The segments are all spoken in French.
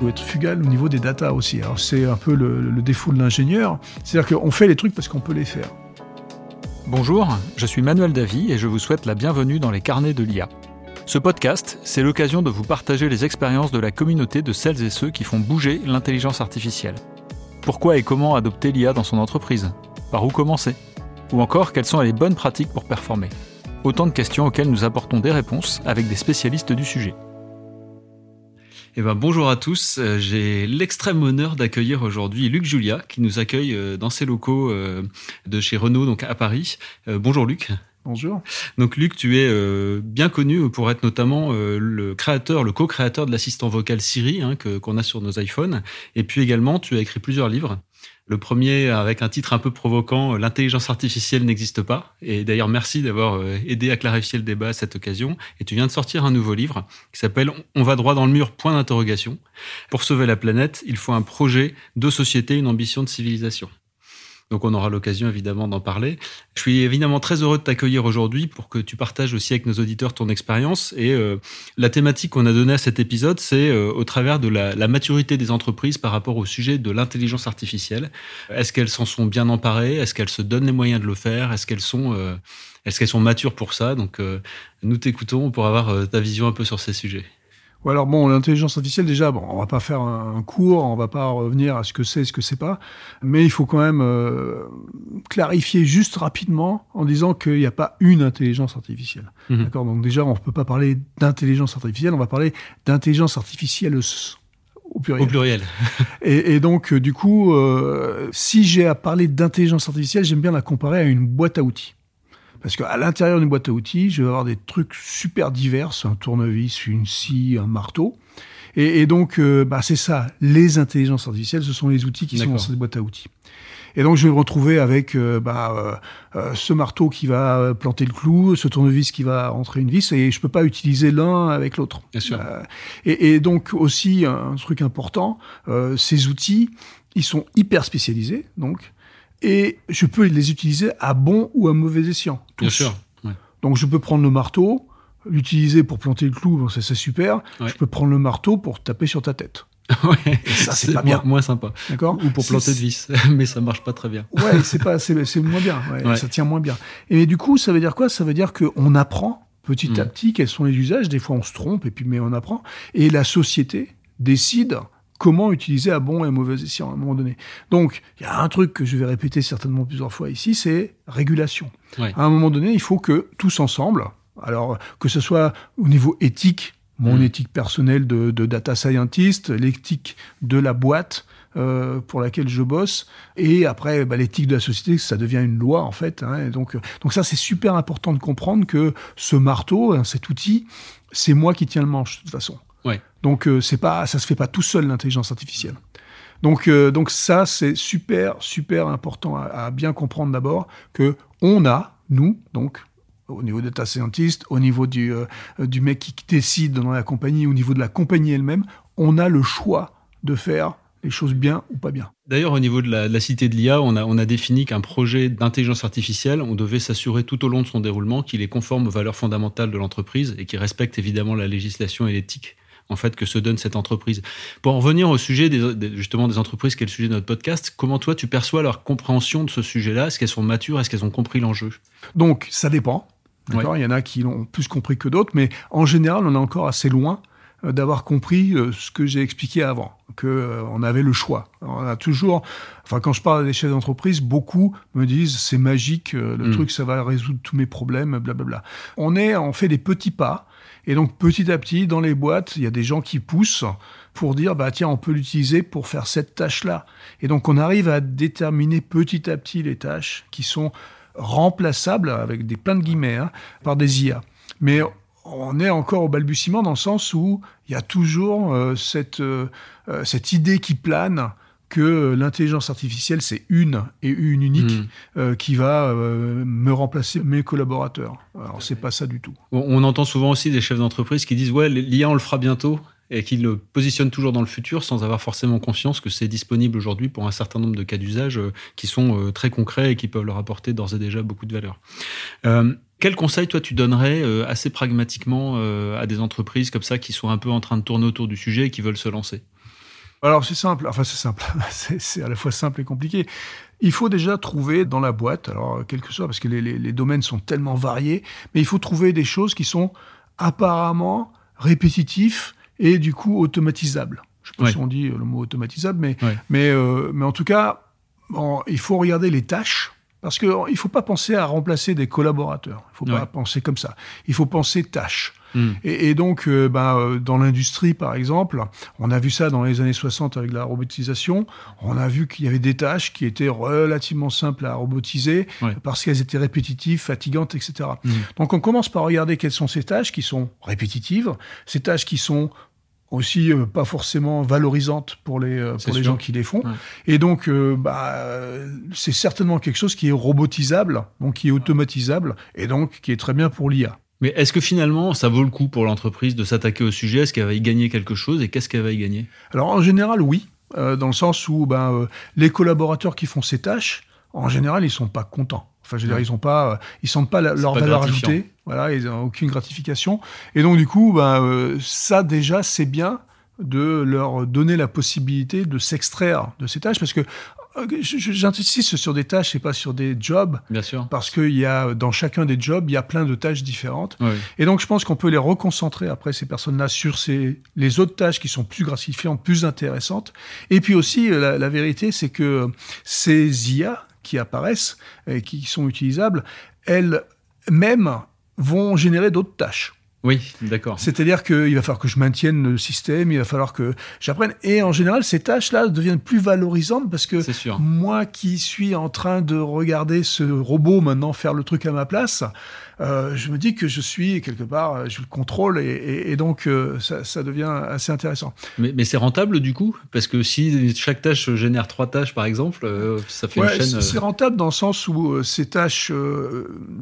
doit être fugal au niveau des datas aussi. Alors c'est un peu le, le défaut de l'ingénieur, c'est-à-dire qu'on fait les trucs parce qu'on peut les faire. Bonjour, je suis Manuel Davy et je vous souhaite la bienvenue dans les carnets de l'IA. Ce podcast, c'est l'occasion de vous partager les expériences de la communauté de celles et ceux qui font bouger l'intelligence artificielle. Pourquoi et comment adopter l'IA dans son entreprise? Par où commencer? Ou encore, quelles sont les bonnes pratiques pour performer? Autant de questions auxquelles nous apportons des réponses avec des spécialistes du sujet. Eh ben, bonjour à tous. Euh, j'ai l'extrême honneur d'accueillir aujourd'hui Luc Julia, qui nous accueille euh, dans ses locaux euh, de chez Renault, donc à Paris. Bonjour Luc. Bonjour. Donc Luc, tu es bien connu pour être notamment le créateur, le co-créateur de l'assistant vocal Siri hein, que qu'on a sur nos iPhones. Et puis également, tu as écrit plusieurs livres. Le premier avec un titre un peu provoquant, euh, L'intelligence artificielle n'existe pas. Et d'ailleurs, merci d'avoir euh, aidé à clarifier le débat à cette occasion. Et tu viens de sortir un nouveau livre qui s'appelle On va droit dans le mur, point d'interrogation. Pour sauver la planète, il faut un projet de société, une ambition de civilisation. Donc on aura l'occasion évidemment d'en parler. Je suis évidemment très heureux de t'accueillir aujourd'hui pour que tu partages aussi avec nos auditeurs ton expérience. Et euh, la thématique qu'on a donnée à cet épisode, c'est euh, au travers de la, la, maturité des entreprises par rapport au sujet de l'intelligence artificielle. Est-ce qu'elles s'en sont bien emparées? Est-ce qu'elles se donnent les moyens de le faire? Est-ce qu'elles sont, euh, est-ce qu'elles sont matures pour ça? Donc nous t'écoutons pour avoir ta vision un peu sur ces sujets. Ou alors bon, l'intelligence artificielle déjà, bon, on va pas faire un cours, on va pas revenir à ce que c'est, ce que c'est pas, mais il faut quand même euh, clarifier juste rapidement en disant qu'il n'y a pas une intelligence artificielle. Mhm. D'accord? Donc déjà, on peut pas parler d'intelligence artificielle, on va parler d'intelligence artificielle au pluriel. Au pluriel. et, et, donc, du coup, euh, si j'ai à parler d'intelligence artificielle, j'aime bien la comparer à une boîte à outils. Parce qu'à l'intérieur d'une boîte à outils, je vais avoir des trucs super divers, un tournevis, une scie, un marteau. Et, donc, euh, bah, c'est ça, les intelligences artificielles, ce sont les outils qui sont dans cette boîte à outils. Et donc, je vais me retrouver avec euh, bah, euh, ce marteau qui va planter le clou, ce tournevis qui va rentrer une vis, et je peux pas utiliser l'un avec l'autre. Bien sûr. Et, et, donc, aussi, un truc important, ces outils, ils sont hyper spécialisés, donc, et je peux les utiliser à bon ou à mauvais escient. Bien sûr. Donc je peux prendre le marteau, l'utiliser pour planter le clou, bon, ça c'est super. Je peux prendre le marteau pour taper sur ta tête. ouais, et ça c'est pas bien. Moins, sympa. D'accord. Ou pour planter de vis, mais ça marche pas très bien. ouais, c'est pas, c'est moins bien. Ouais, Ça tient moins bien. Et du coup, ça veut dire quoi? Ça veut dire qu'on apprend petit à mm. petit quels sont les usages. Des fois, on se trompe et puis mais on apprend. Et la société décide comment utiliser à bon et mauvais escient à un moment donné. Donc, il y a un truc que je vais répéter certainement plusieurs fois ici, c'est régulation. À un moment donné, il faut que tous ensemble, alors que ce soit au niveau éthique, mon mm. éthique personnelle de, data scientist, l'éthique de la boîte, euh, pour laquelle je bosse. Et après, bah, l'éthique de la société, ça devient une loi en fait. Hein, donc, donc ça, c'est super important de comprendre que ce marteau, hein, cet outil, c'est moi qui tiens le manche de toute façon. Donc euh, c'est pas, ça se fait pas tout seul l'intelligence artificielle. Donc, euh, donc ça, c'est super, super important à, bien comprendre d'abord que on a, nous, donc, au niveau data scientist, au niveau du, euh, du mec qui décide dans la compagnie, au niveau de la compagnie elle-même, on a le choix de faire les choses bien ou pas bien. D'ailleurs, au niveau de la, cité de l'IA, on a, on a défini qu'un projet d'intelligence artificielle, on devait s'assurer tout au long de son déroulement qu'il est conforme aux valeurs fondamentales de l'entreprise et qu'il respecte évidemment la législation et l'éthique en fait que se donne cette entreprise. Pour en revenir au sujet des, justement des entreprises, qui est le sujet de notre podcast, comment toi tu perçois leur compréhension de ce sujet-là? Est-ce qu'elles sont matures? Est-ce qu'elles ont compris l'enjeu? Donc ça dépend. Il y en a qui l'ont plus compris que d'autres, mais en général, on est encore assez loin euh, d'avoir compris euh, ce que j'ai expliqué avant, que euh, on avait le choix. On a toujours, enfin quand je parle des chefs d'entreprise, beaucoup me disent c'est magique, le mm. truc ça va résoudre tous mes problèmes, blablabla. On est, on fait des petits pas et donc petit à petit, dans les boîtes, il y a des gens qui poussent pour dire bah tiens, on peut l'utiliser pour faire cette tâche-là. Et donc on arrive à déterminer petit à petit les tâches qui sont remplaçables avec des plein de guillemets hein, par des IA. Mais on est encore au balbutiement dans le sens où il y a toujours euh, cette, euh, euh, cette idée qui plane que l'intelligence artificielle, c'est une et une unique hmm. euh, qui va euh, me remplacer mes collaborateurs. Alors, c'est pas ça du tout. On, entend souvent aussi des chefs d'entreprise qui disent Ouais, l'IA, on le fera bientôt et qui le positionnent toujours dans le futur sans avoir forcément conscience que c'est disponible aujourd'hui pour un certain nombre de cas d'usage euh, qui sont très concrets et qui peuvent leur apporter d'ores et déjà beaucoup de valeur. quel conseil, toi, tu donnerais assez pragmatiquement à des entreprises comme ça qui sont un peu en train de tourner autour du sujet et qui veulent se lancer? Alors c'est simple, enfin c'est simple, c'est à la fois simple et compliqué. Il faut déjà trouver dans la boîte, alors quel que soit, parce que les, les, domaines sont tellement variés, mais il faut trouver des choses qui sont apparemment répétitifs et du coup automatisables. Je sais pas si on dit le mot automatisable, mais, mais, euh, mais en tout cas, bon, il faut regarder les tâches parce qu'il ne faut pas penser à remplacer des collaborateurs. Il ne faut pas penser comme ça. Il faut penser tâches. Hmm. Et, donc, euh, bah, euh, dans l'industrie, par exemple, on a vu ça dans les années 60 avec la robotisation. On a vu qu'il y avait des tâches qui étaient relativement simples à robotiser parce qu'elles étaient répétitives, fatigantes, etc. Hmm. Donc, on commence par regarder quelles sont ces tâches qui sont répétitives, ces tâches qui sont aussi euh, pas forcément valorisantes pour les euh, pour les gens qui les font et donc euh, bah c'est certainement quelque chose qui est robotisable donc qui est automatisable et donc qui est très bien pour l'IA mais est-ce que finalement ça vaut le coup pour l'entreprise de s'attaquer au sujet? Est-ce qu'elle va y gagner quelque chose et qu'est-ce qu'elle va y gagner? Alors en général oui. Dans le sens où ben les collaborateurs qui font ces tâches en général ils sont pas contents. Enfin, je veux dire, ils ont pas, euh, ils sentent pas leur valeur ajoutée. Voilà, ils n'ont aucune gratification. Et donc, du coup, ben, euh, ça déjà, c'est bien de leur donner la possibilité de s'extraire de ces tâches parce que euh, j'insiste sur des tâches et pas sur des jobs. Bien sûr. Parce qu'il y a, dans chacun des jobs, il y a plein de tâches différentes. Et donc, je pense qu'on peut les reconcentrer après ces personnes-là sur ces, les autres tâches qui sont plus gratifiantes, plus intéressantes. Et puis aussi, la, la vérité, c'est que ces IA, qui apparaissent et qui sont utilisables, elles-mêmes vont générer d'autres tâches. Oui, d'accord. C'est-à-dire qu'il va falloir que je maintienne le système, il va falloir que j'apprenne. Et en général, ces tâches-là deviennent plus valorisantes parce que moi qui suis en train de regarder ce robot maintenant faire le truc à ma place, euh, je me dis que je suis quelque part, euh, je le contrôle et, donc euh, ça, devient assez intéressant. Mais, c'est rentable du coup? Parce que si chaque tâche génère trois tâches par exemple, ça fait une chaîne. C'est rentable dans le sens où ces tâches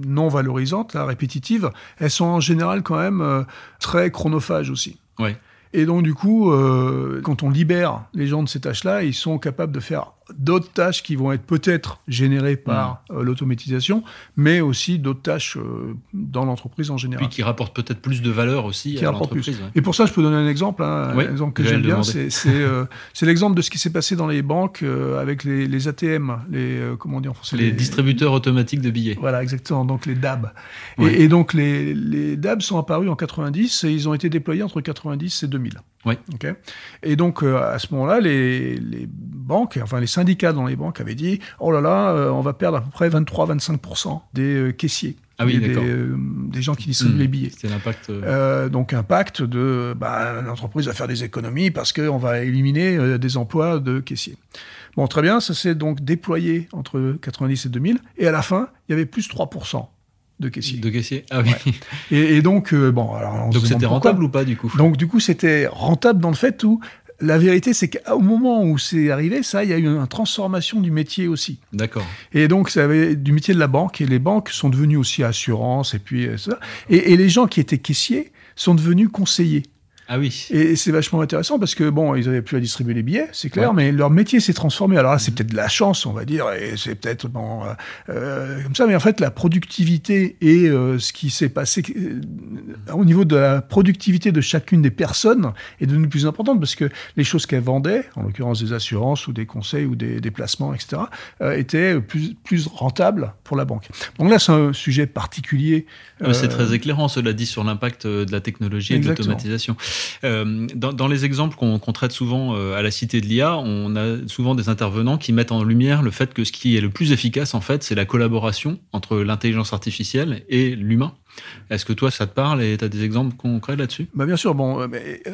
non valorisantes, répétitives, elles sont en général quand même très chronophages aussi. Ouais. Et donc, du coup, euh, quand on libère les gens de ces tâches-là, ils sont capables de faire d'autres tâches qui vont être peut-être générées par mmh. euh, l'automatisation, mais aussi d'autres tâches euh, dans l'entreprise en général. Puis qui rapportent peut-être plus de valeur aussi à l'entreprise. Et pour ça, je peux donner un exemple, hein, un exemple que j'aime bien, c'est l'exemple de ce qui s'est passé dans les banques avec les, ATM, les comment dire en français Les, distributeurs automatiques de billets. Voilà, exactement. Donc les DAB. Et, donc les, les DAB sont apparus en 90 et ils ont été déployés entre 90 et 2000. Oui. Et donc, euh, à ce moment-là, les, banques, enfin les syndicats dans les banques avaient dit Oh là là, euh, on va perdre à peu près 23-25% des euh, caissiers. Ah oui, des, des, gens qui distribuent hmm. les billets. C'est l'impact. donc, impact de bah, l'entreprise va faire des économies parce qu'on va éliminer des emplois de caissiers. Bon, très bien, ça s'est donc déployé entre 90 et 2000. Et à la fin, il y avait plus 3% de caissier. De caissier, ah oui. Et, donc, euh, bon, alors. donc c'était rentable ou pas du coup? Donc du coup, c'était rentable dans le fait où la vérité, c'est qu'au moment où c'est arrivé, ça, il y a eu une transformation du métier aussi. D'accord. Et donc, ça avait du métier de la banque, et les banques sont devenues aussi assurances, et puis ça. Et, et les gens qui étaient caissiers sont devenus conseillers. Ah oui. Et c'est vachement intéressant parce que bon, ils avaient plus à distribuer les billets, c'est clair, mais leur métier s'est transformé. Alors là, c'est peut-être de la chance, on va dire, et c'est peut-être bon euh, euh, comme ça, mais en fait, la productivité et euh, ce qui s'est passé au niveau de la productivité de chacune des personnes est devenu plus importante parce que les choses qu'elles vendaient, en l'occurrence des assurances ou des conseils ou des, placements, etc., étaient plus plus rentables pour la banque. Donc là, c'est un sujet particulier. c'est très éclairant, cela dit, sur l'impact de la technologie et de l'automatisation. Euh, dans, les exemples qu'on traite souvent euh, à la Cité de l'IA, on a souvent des intervenants qui mettent en lumière le fait que ce qui est le plus efficace, en fait, c'est la collaboration entre l'intelligence artificielle et l'humain. Est-ce que toi, ça te parle et tu as des exemples concrets là-dessus? Bah Bien sûr. Bon, euh,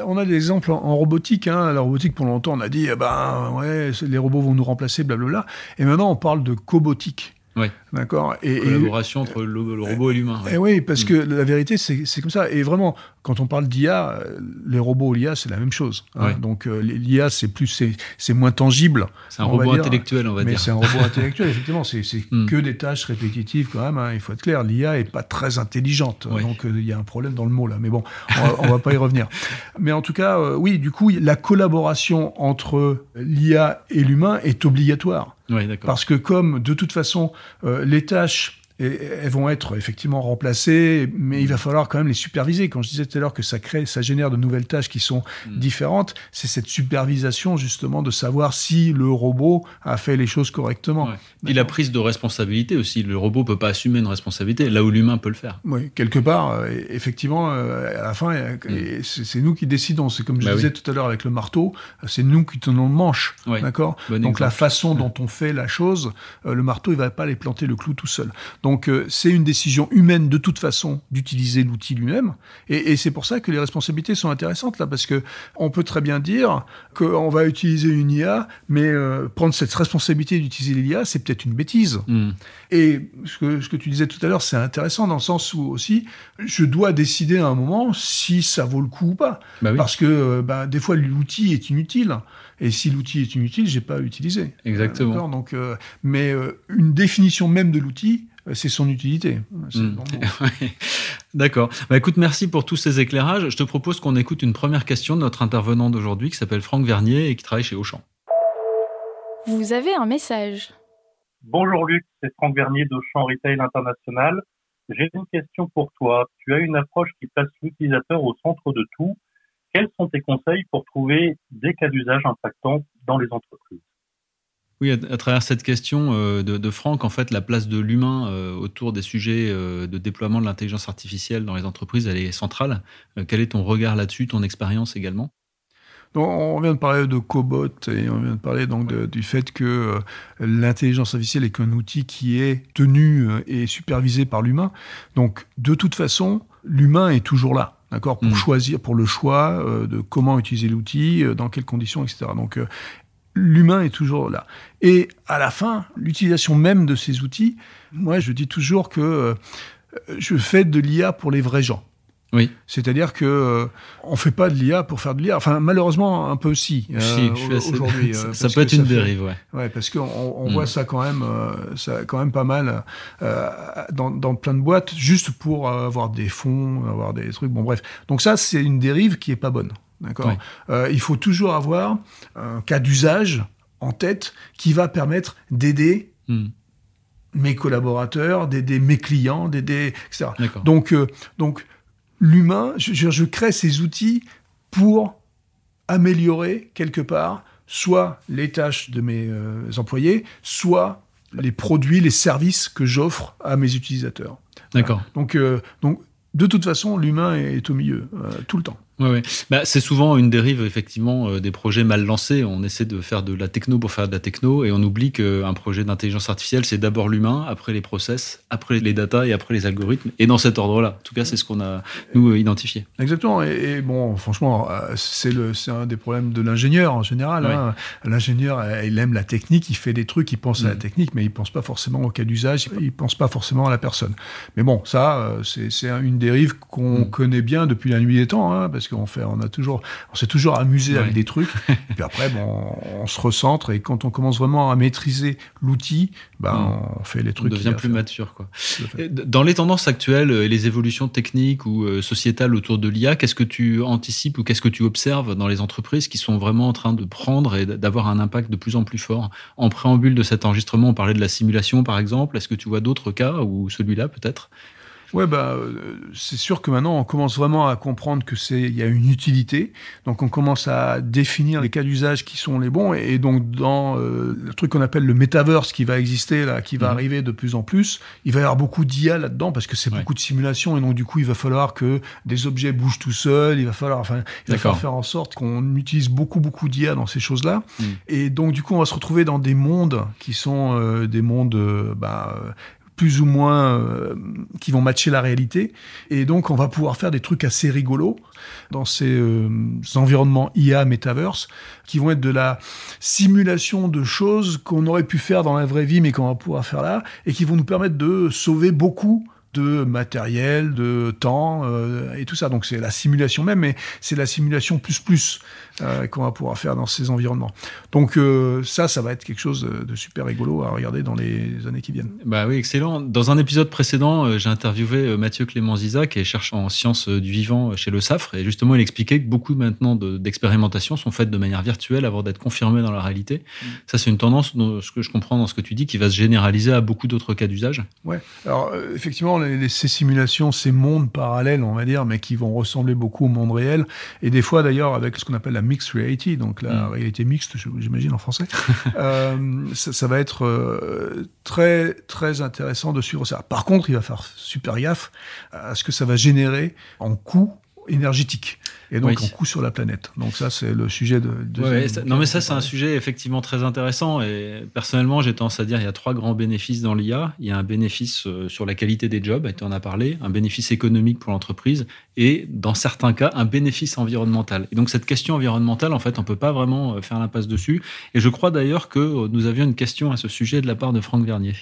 on a des exemples en, robotique. Hein. La robotique, pour longtemps, on a dit, eh ben, ouais, les robots vont nous remplacer, blablabla. Et maintenant, on parle de cobotique. Oui. D'accord. Et, Collaboration entre le, robot et l'humain. Et oui, parce que la vérité, c'est comme ça. Et vraiment, quand on parle d'IA, les robots, l'IA, c'est la même chose. Hein. Donc euh, l'IA, c'est plus, c'est moins tangible. C'est un robot intellectuel, on va mais dire. c'est un robot intellectuel, effectivement. C'est mm. que des tâches répétitives quand même. Hein. Il faut être clair. L'IA est pas très intelligente. Donc euh, il y a un problème dans le mot là. Mais bon, on va, va pas y revenir. Mais en tout cas, euh, oui, du coup, la collaboration entre l'IA et l'humain est obligatoire. Oui, Parce que comme de toute façon, les tâches et elles vont être effectivement remplacées, mais il va falloir quand même les superviser. Quand je disais tout à l'heure que ça crée, ça génère de nouvelles tâches qui sont mm. différentes, c'est cette supervision justement de savoir si le robot a fait les choses correctement. Et la prise de responsabilité aussi. Le robot peut pas assumer une responsabilité là où l'humain peut le faire. Oui, quelque part, euh, effectivement, euh, à la fin, euh, mm. c'est nous qui décidons. C'est comme je bah disais tout à l'heure avec le marteau, c'est nous qui tenons le manche, d'accord? Donc la façon dont on fait la chose, le marteau, il va pas aller planter le clou tout seul. Donc euh, c'est une décision humaine de toute façon d'utiliser l'outil lui-même. Et, c'est pour ça que les responsabilités sont intéressantes là, parce que on peut très bien dire qu'on va utiliser une IA, mais euh, prendre cette responsabilité d'utiliser l'IA, c'est peut-être une bêtise. Hmm. Et ce que, ce que tu disais tout à l'heure, c'est intéressant dans le sens où aussi, je dois décider à un moment si ça vaut le coup ou pas. Bah parce que euh, bah, des fois, l'outil est inutile. Et si l'outil est inutile, j'ai pas à l'utiliser. Exactement. Donc, mais une définition même de l'outil, euh, c'est son utilité. Hmm. D'accord. Bah, écoute, merci pour tous ces éclairages. Je te propose qu'on écoute une première question de notre intervenant d'aujourd'hui qui s'appelle Franck Vernier et qui travaille chez Auchan. Vous avez un message. Bonjour Luc, c'est Franck Vernier d'Auchan Retail International. J'ai une question pour toi. Tu as une approche qui place l'utilisateur au centre de tout. Quels sont tes conseils pour trouver des cas d'usage impactants dans les entreprises? Oui, à, travers cette question euh, de, Franck, en fait, la place de l'humain euh, autour des sujets euh, de déploiement de l'intelligence artificielle dans les entreprises, elle est centrale. quel est ton regard là-dessus, ton expérience également? Donc, on vient de parler de cobot et on vient de parler donc du fait que l'intelligence artificielle est qu'un outil qui est tenu et supervisé par l'humain. Donc, de toute façon, l'humain est toujours là d'accord, pour mm. choisir, pour le choix de comment utiliser l'outil, dans quelles conditions, etc. Donc, l'humain est toujours là. Et à la fin, l'utilisation même de ces outils, moi je dis toujours que euh, je fais de l'IA pour les vrais gens. Oui. C'est-à-dire que euh, on fait pas de l'IA pour faire de l'IA. Enfin, malheureusement, un peu aussi euh, aujourd'hui. ça, peut être une dérive, ouais. Ouais, parce qu'on on voit mm. ça quand même, ça quand même pas mal dans, dans, plein de boîtes, juste pour avoir des fonds, avoir des trucs. Bon, bref. Donc ça, c'est une dérive qui est pas bonne. D'accord. Euh, il faut toujours avoir un cas d'usage en tête qui va permettre d'aider hmm. mes collaborateurs, d'aider mes clients, d'aider, etc. Donc, euh, donc l'humain, je, je, crée ces outils pour améliorer quelque part soit les tâches de mes euh, employés, soit les produits, les services que j'offre à mes utilisateurs. D'accord. Donc, donc, de toute façon, l'humain est au milieu, tout le temps. Ouais, Bah, c'est souvent une dérive effectivement euh, des projets mal lancés. On essaie de faire de la techno pour faire de la techno et on oublie qu'un projet d'intelligence artificielle, c'est d'abord l'humain, après les process, après les data et après les algorithmes. Et dans cet ordre-là. En tout cas, c'est ce qu'on a nous euh, identifié. Exactement. Et, bon, franchement, euh, c'est le c'est un des problèmes de l'ingénieur en général. Hein. L'ingénieur, il aime la technique, il fait des trucs, il pense à la mm. technique, mais il pense pas forcément au cas d'usage, il pense pas forcément à la personne. Mais bon, ça, c'est une dérive qu'on mm. connaît bien depuis la nuit des temps, hein, parce qu'on fait, on a toujours, on s'est toujours amusé avec des trucs. et puis après, bon, on, se recentre et quand on commence vraiment à maîtriser l'outil, ben, mm. on fait les trucs. On devient plus mature, quoi. Dans les tendances actuelles et les évolutions techniques ou euh, sociétales autour de l'IA, qu'est-ce que tu anticipes ou qu'est-ce que tu observes dans les entreprises qui sont vraiment en train de prendre et d'avoir un impact de plus en plus fort? En préambule de cet enregistrement, on parlait de la simulation, par exemple. Est-ce que tu vois d'autres cas ou celui-là peut-être? Ouais, bah, euh, c'est sûr que maintenant on commence vraiment à comprendre que c'est il y a une utilité. Donc on commence à définir les cas d'usage qui sont les bons. Et, donc dans euh, le truc qu'on appelle le metaverse qui va exister là, qui va mhm. arriver de plus en plus, il va y avoir beaucoup d'IA là-dedans parce que c'est beaucoup de simulation et donc du coup il va falloir que des objets bougent tout seuls. Il va falloir, enfin, il va falloir faire en sorte qu'on utilise beaucoup beaucoup d'IA dans ces choses-là. Mhm. Et donc du coup on va se retrouver dans des mondes qui sont euh, des mondes bah, plus ou moins euh, qui vont matcher la réalité. Et donc, on va pouvoir faire des trucs assez rigolos dans ces euh, environnements IA, Metaverse, qui vont être de la simulation de choses qu'on aurait pu faire dans la vraie vie, mais qu'on va pouvoir faire là, et qui vont nous permettre de sauver beaucoup de matériel, de temps euh, et tout ça. Donc c'est la simulation même, mais c'est la simulation plus plus euh, qu'on va pouvoir faire dans ces environnements. Donc euh, ça, ça va être quelque chose de, super rigolo à regarder dans les années qui viennent. Bah oui, excellent. Dans un épisode précédent, j'ai interviewé Mathieu Clément Ziza, qui est chercheur en sciences du vivant chez le SAFRE, et justement il expliquait que beaucoup maintenant d'expérimentations sont faites de manière virtuelle avant d'être confirmées dans la réalité. Mm. Ça, c'est une tendance, ce que je comprends dans ce que tu dis, qui va se généraliser à beaucoup d'autres cas d'usage. Ouais. Alors effectivement, ces simulations, ces mondes parallèles, on va dire, mais qui vont ressembler beaucoup au monde réel. Et des fois, d'ailleurs, avec ce qu'on appelle la mixed reality, donc la mm. réalité mixte, j'imagine en français, euh, ça, va être euh, très, très intéressant de suivre ça. Par contre, il va faire super gaffe à ce que ça va générer en coût énergétique et donc en coût sur la planète. Donc ça, c'est le sujet de. non, mais ça, c'est un sujet effectivement très intéressant. Et personnellement, j'ai tendance à dire il y a trois grands bénéfices dans l'IA. Il y a un bénéfice euh, sur la qualité des jobs, et tu en as parlé, un bénéfice économique pour l'entreprise, et dans certains cas, un bénéfice environnemental. Et donc cette question environnementale, en fait, on peut pas vraiment euh, faire l'impasse dessus. Et je crois d'ailleurs que euh, nous avions une question à ce sujet de la part de Franck Vernier.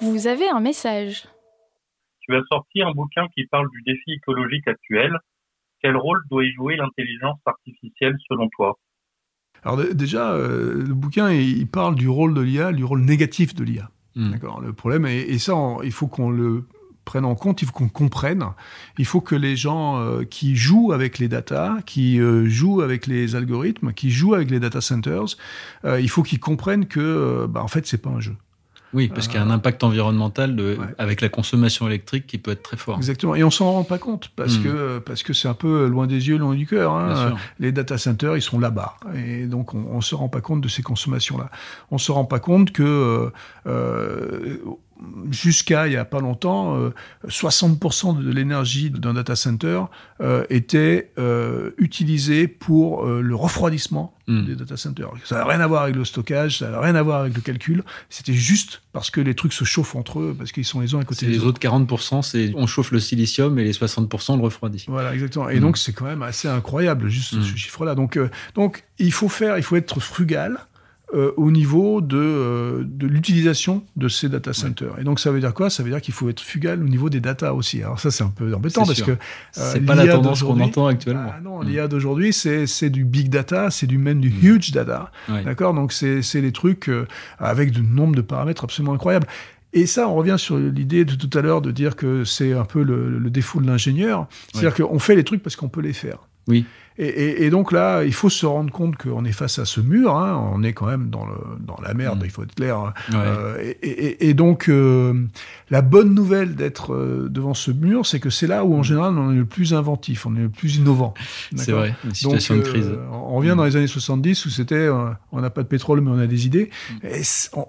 Vous avez un message. Tu as sorti un bouquin qui parle du défi écologique actuel quel rôle doit y jouer l'intelligence artificielle selon toi? Alors déjà, euh, le bouquin, il parle du rôle de l'IA, du rôle négatif de l'IA. Hmm. D'accord. Le problème, et, ça, il faut qu'on le prenne en compte, il faut qu'on comprenne. Il faut que les gens euh, qui jouent avec les data, qui euh, jouent avec les algorithmes, qui jouent avec les data centers, il faut qu'ils comprennent que, bah, en fait, c'est pas un jeu. Oui, parce qu'il y a un impact environnemental de, avec la consommation électrique qui peut être très fort. Exactement. Et on s'en rend pas compte parce hmm. que parce que c'est un peu loin des yeux, loin du cœur. Hein. Les data centers, ils sont là-bas, et donc on, on se rend pas compte de ces consommations-là. On se rend pas compte que euh, euh jusqu'à il y a pas longtemps, 60% euh, de l'énergie d'un data center euh, était euh, utilisée pour le refroidissement hmm. des data centers. Ça n'a rien à voir avec le stockage, ça n'a rien à voir avec le calcul. C'était juste parce que les trucs se chauffent entre eux, parce qu'ils sont les uns à côté des les autres. Les autres 40%, c'est on chauffe le silicium et les 60% le refroidit. Voilà, exactement. Et hmm. donc c'est quand même assez incroyable, juste ce hmm. chiffre-là. Donc, donc il faut faire, il faut être frugal. Euh, au niveau de, euh, de l'utilisation de ces data centers. Et donc ça veut dire quoi? Ça veut dire qu'il faut être fugal au niveau des data aussi. Alors ça c'est un peu embêtant parce que euh, c'est pas la tendance qu'on entend actuellement. Ah non, l'IA d'aujourd'hui c'est du big data, c'est du même du mm. huge data. D'accord? Donc c'est les trucs avec de nombre de paramètres absolument incroyables. Et ça, on revient sur l'idée de tout à l'heure de dire que c'est un peu le, le défaut de l'ingénieur. C'est-à-dire qu'on fait les trucs parce qu'on peut les faire. Oui. Et, donc là, il faut se rendre compte qu'on est face à ce mur. Hein. on est quand même dans, le, dans la merde, mm. il faut être clair. Hein. Euh, et, donc, euh, la bonne nouvelle d'être euh, devant ce mur, c'est que c'est là où, en général, on est le plus inventif, on est le plus innovant. C'est vrai, une situation de crise. On revient dans mm. les années 70 où c'était on n'a pas de pétrole, mais on a des idées. Mm.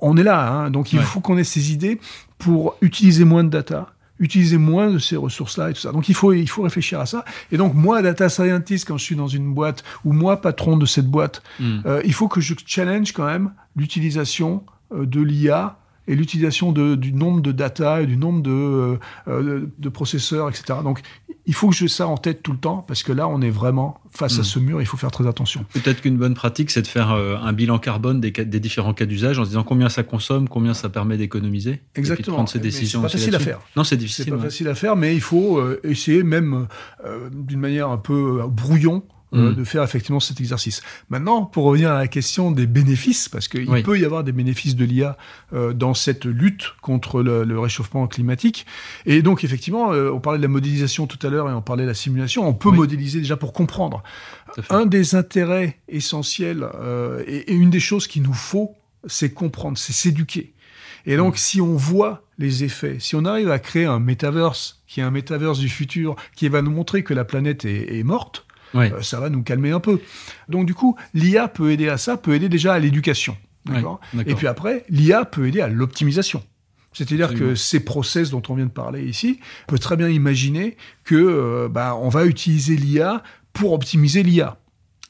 On est là. Hein. donc, il faut qu'on ait ces idées pour utiliser moins de data utiliser moins de ces ressources-là et tout ça. Donc il faut, il faut réfléchir à ça. Et donc moi, data scientist, quand je suis dans une boîte, ou moi, patron de cette boîte, hmm. euh, il faut que je challenge quand même l'utilisation euh, de l'IA et l'utilisation du nombre de data et du nombre de, euh, de, processeurs, etc. Donc, il faut que j'ai ça en tête tout le temps, parce que là, on est vraiment face à hmm. ce mur, il faut faire très attention. Peut-être qu'une bonne pratique, c'est de faire euh, un bilan carbone des, des différents cas d'usage en se disant combien ça consomme, combien ça permet d'économiser. Exactement. Et de prendre ces décisions. C'est pas facile à faire. Non, c'est difficile. C'est pas facile à faire, mais il faut euh, essayer, même d'une manière un peu brouillon, euh, mm. de faire effectivement cet exercice. Maintenant, pour revenir à la question des bénéfices, parce qu'il peut y avoir des bénéfices de l'IA euh, dans cette lutte contre le, réchauffement climatique. Et donc, effectivement, euh, on parlait de la modélisation tout à l'heure et on parlait de la simulation. On peut modéliser déjà pour comprendre. Un des intérêts essentiels et, une des choses qu'il nous faut, c'est comprendre, c'est s'éduquer. Et donc, mm. si on voit les effets, si on arrive à créer un metaverse, qui est un metaverse du futur, qui va nous montrer que la planète est morte, euh, ça va nous calmer un peu. Donc du coup, l'IA peut aider à ça, peut aider déjà à l'éducation. Et puis après, l'IA peut aider à l'optimisation. C'est-à-dire que ces process dont on vient de parler ici, on peut très bien imaginer que euh, bah, on va utiliser l'IA pour optimiser l'IA.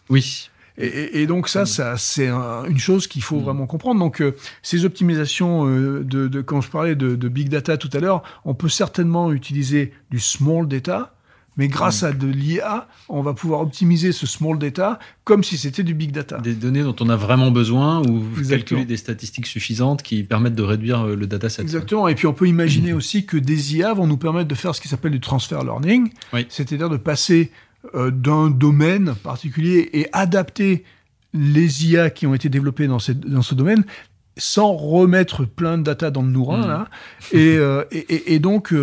Oui. Et, donc ça, ça c'est une chose qu'il faut mm. vraiment comprendre. Donc euh, ces optimisations de, de, quand je parlais de, de big data tout à l'heure, on peut certainement utiliser du small data, Mais grâce à de l'IA, on va pouvoir optimiser ce small data comme si c'était du big data. Des données dont on a vraiment besoin ou calculer des statistiques suffisantes qui permettent de réduire euh, le dataset. Exactement. Et puis on peut imaginer aussi que des IA vont nous permettre de faire ce qui s'appelle du transfer learning, c'est-à-dire de passer euh, d'un domaine particulier et adapter les IA qui ont été développées dans, dans ce domaine sans remettre plein de data dans le nourrin, mm. là, euh, et, et, donc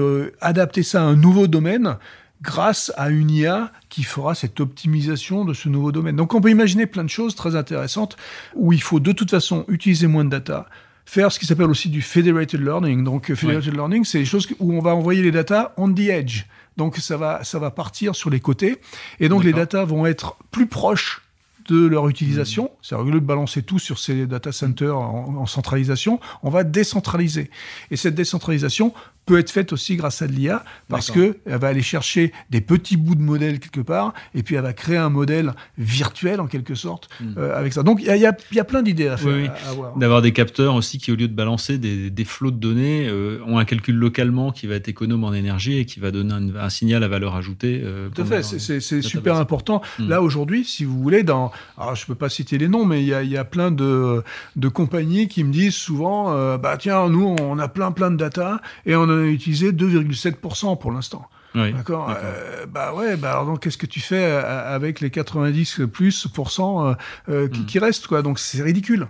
adapter ça à un nouveau domaine grâce à une IA qui fera cette optimisation de ce nouveau domaine. Donc on peut imaginer plein de choses très intéressantes où il faut de toute façon utiliser moins de data, faire ce qui s'appelle aussi du federated learning. Donc federated learning, c'est des choses où on va envoyer les data on the edge. Donc ça va, ça va partir sur les côtés. Et donc les data vont être plus proches de leur utilisation. Mmh. C'est au lieu de balancer tout sur ces data centers en, centralisation, on va décentraliser. Et cette décentralisation peut être faite aussi grâce à de l'IA parce que elle va aller chercher des petits bouts de modèles quelque part et puis elle va créer un modèle virtuel en quelque sorte hmm. euh, avec ça. Donc il y a, y a, plein d'idées à faire. D'avoir des capteurs aussi qui au lieu de balancer des, des flots de données euh, ont un calcul localement qui va être économe en énergie et qui va donner un, signal à valeur ajoutée. Euh, Tout à fait, c'est super important. Hmm. Là aujourd'hui, si vous voulez, dans, alors je peux pas citer les noms, mais il y a, y a, plein de, de compagnies qui me disent souvent, bah tiens, nous on a plein plein de data et on a utilisé 2,7% pour l'instant. d'accord. Euh, bah ouais. Bah alors donc qu'est-ce que tu fais euh, avec les 90 plus pourcent euh, qui, hmm. qui, restent quoi? Donc c'est ridicule.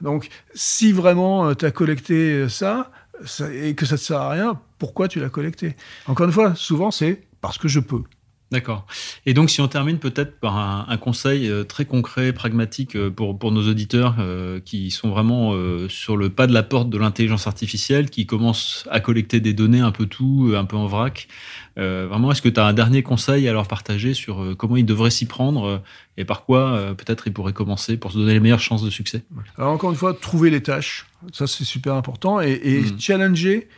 Donc si vraiment tu as collecté ça, ça, et que ça te sert à rien, pourquoi tu l'as collecté? Encore une fois, souvent c'est parce que je peux. D'accord. Et donc, si on termine peut-être par un, conseil euh, très concret, pragmatique euh, pour, pour nos auditeurs euh, qui sont vraiment sur le pas de la porte de l'intelligence artificielle, qui commencent à collecter des données un peu tout, un peu en vrac. vraiment, est-ce que tu as un dernier conseil à leur partager sur comment ils devraient s'y prendre et par quoi peut-être ils pourraient commencer pour se donner les meilleures chances de succès? Alors, encore une fois, trouver les tâches, ça c'est super important, et, et hmm. challenger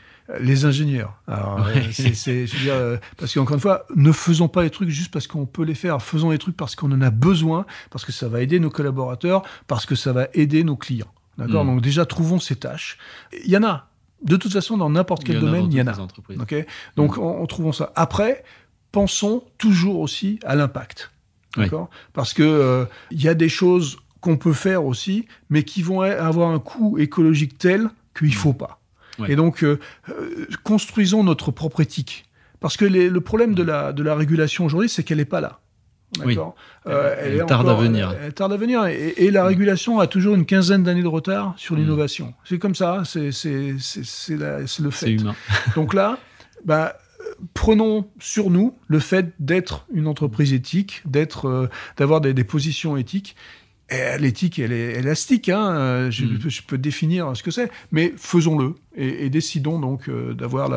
les ingénieurs. Alors, c'est, je veux dire, euh, parce qu'encore une fois, ne faisons pas les trucs juste parce qu'on peut les faire. Faisons les trucs parce qu'on en a besoin, parce que ça va aider nos collaborateurs, parce que ça va aider nos clients. D'accord. Hmm. Donc déjà, trouvons ces tâches. Il y en a. De toute façon, dans n'importe quel domaine, il y en a. Ok. Donc, hmm. on, trouvons ça. Après, pensons toujours aussi à l'impact. D'accord. Parce que euh, il y a des choses qu'on peut faire aussi, mais qui vont avoir un coût écologique tel qu'il ne hmm. faut pas. Et donc, euh, euh, construisons notre propre éthique. Parce que le problème de la, de la régulation aujourd'hui, c'est qu'elle n'est pas là. Euh, elle, tarde à venir. Elle, tarde à venir. Et, la régulation a toujours une quinzaine d'années de retard sur mm. l'innovation. C'est comme ça, c'est le fait. humain. Donc là, bah, prenons sur nous le fait d'être une entreprise éthique, d'être, d'avoir des, des, positions éthiques, L'éthique, elle est élastique. Hein. Euh, mm. Je, peux définir ce que c'est, mais faisons-le et, décidons donc euh, d'avoir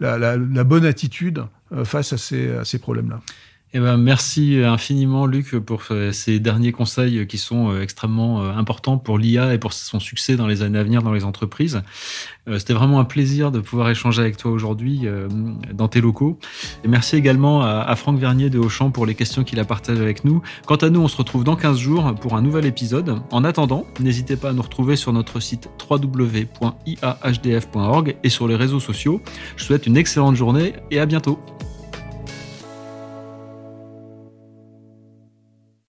la, bonne attitude euh, face à ces problèmes-là. Eh ben, merci infiniment, Luc, pour ces derniers conseils qui sont euh, extrêmement euh, importants pour l'IA et pour son succès dans les années à venir dans les entreprises. Euh, c'était vraiment un plaisir de pouvoir échanger avec toi aujourd'hui dans tes locaux. Merci également à Franck Vernier de Auchan pour les questions qu'il a partagées avec nous. Quant à nous, on se retrouve dans 15 jours pour un nouvel épisode. En attendant, n'hésitez pas à nous retrouver sur notre site www.iahdf.org et sur les réseaux sociaux. Je vous souhaite une excellente journée et à bientôt.